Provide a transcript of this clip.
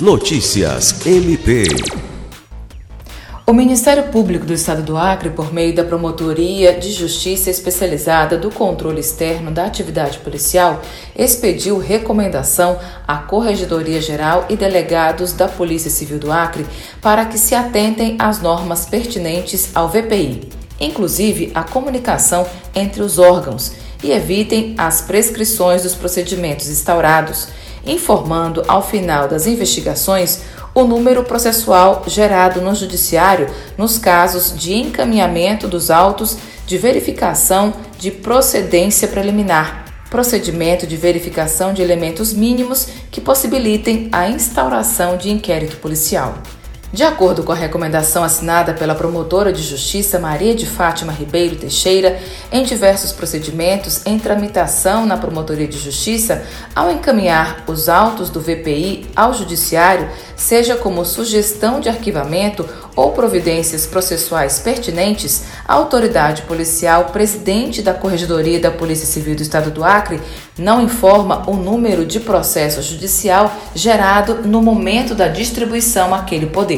Notícias MP. O Ministério Público do Estado do Acre, por meio da Promotoria de Justiça Especializada do Controle Externo da Atividade Policial, expediu recomendação à Corregedoria Geral e delegados da Polícia Civil do Acre para que se atentem às normas pertinentes ao VPI, inclusive a comunicação entre os órgãos, e evitem as prescrições dos procedimentos instaurados, informando ao final das investigações o número processual gerado no Judiciário nos casos de encaminhamento dos autos de verificação de procedência preliminar, procedimento de verificação de elementos mínimos que possibilitem a instauração de inquérito policial. De acordo com a recomendação assinada pela promotora de justiça Maria de Fátima Ribeiro Teixeira, em diversos procedimentos em tramitação na Promotoria de Justiça, ao encaminhar os autos do VPI ao Judiciário, seja como sugestão de arquivamento ou providências processuais pertinentes, a autoridade policial presidente da Corregedoria da Polícia Civil do Estado do Acre não informa o número de processo judicial gerado no momento da distribuição àquele poder.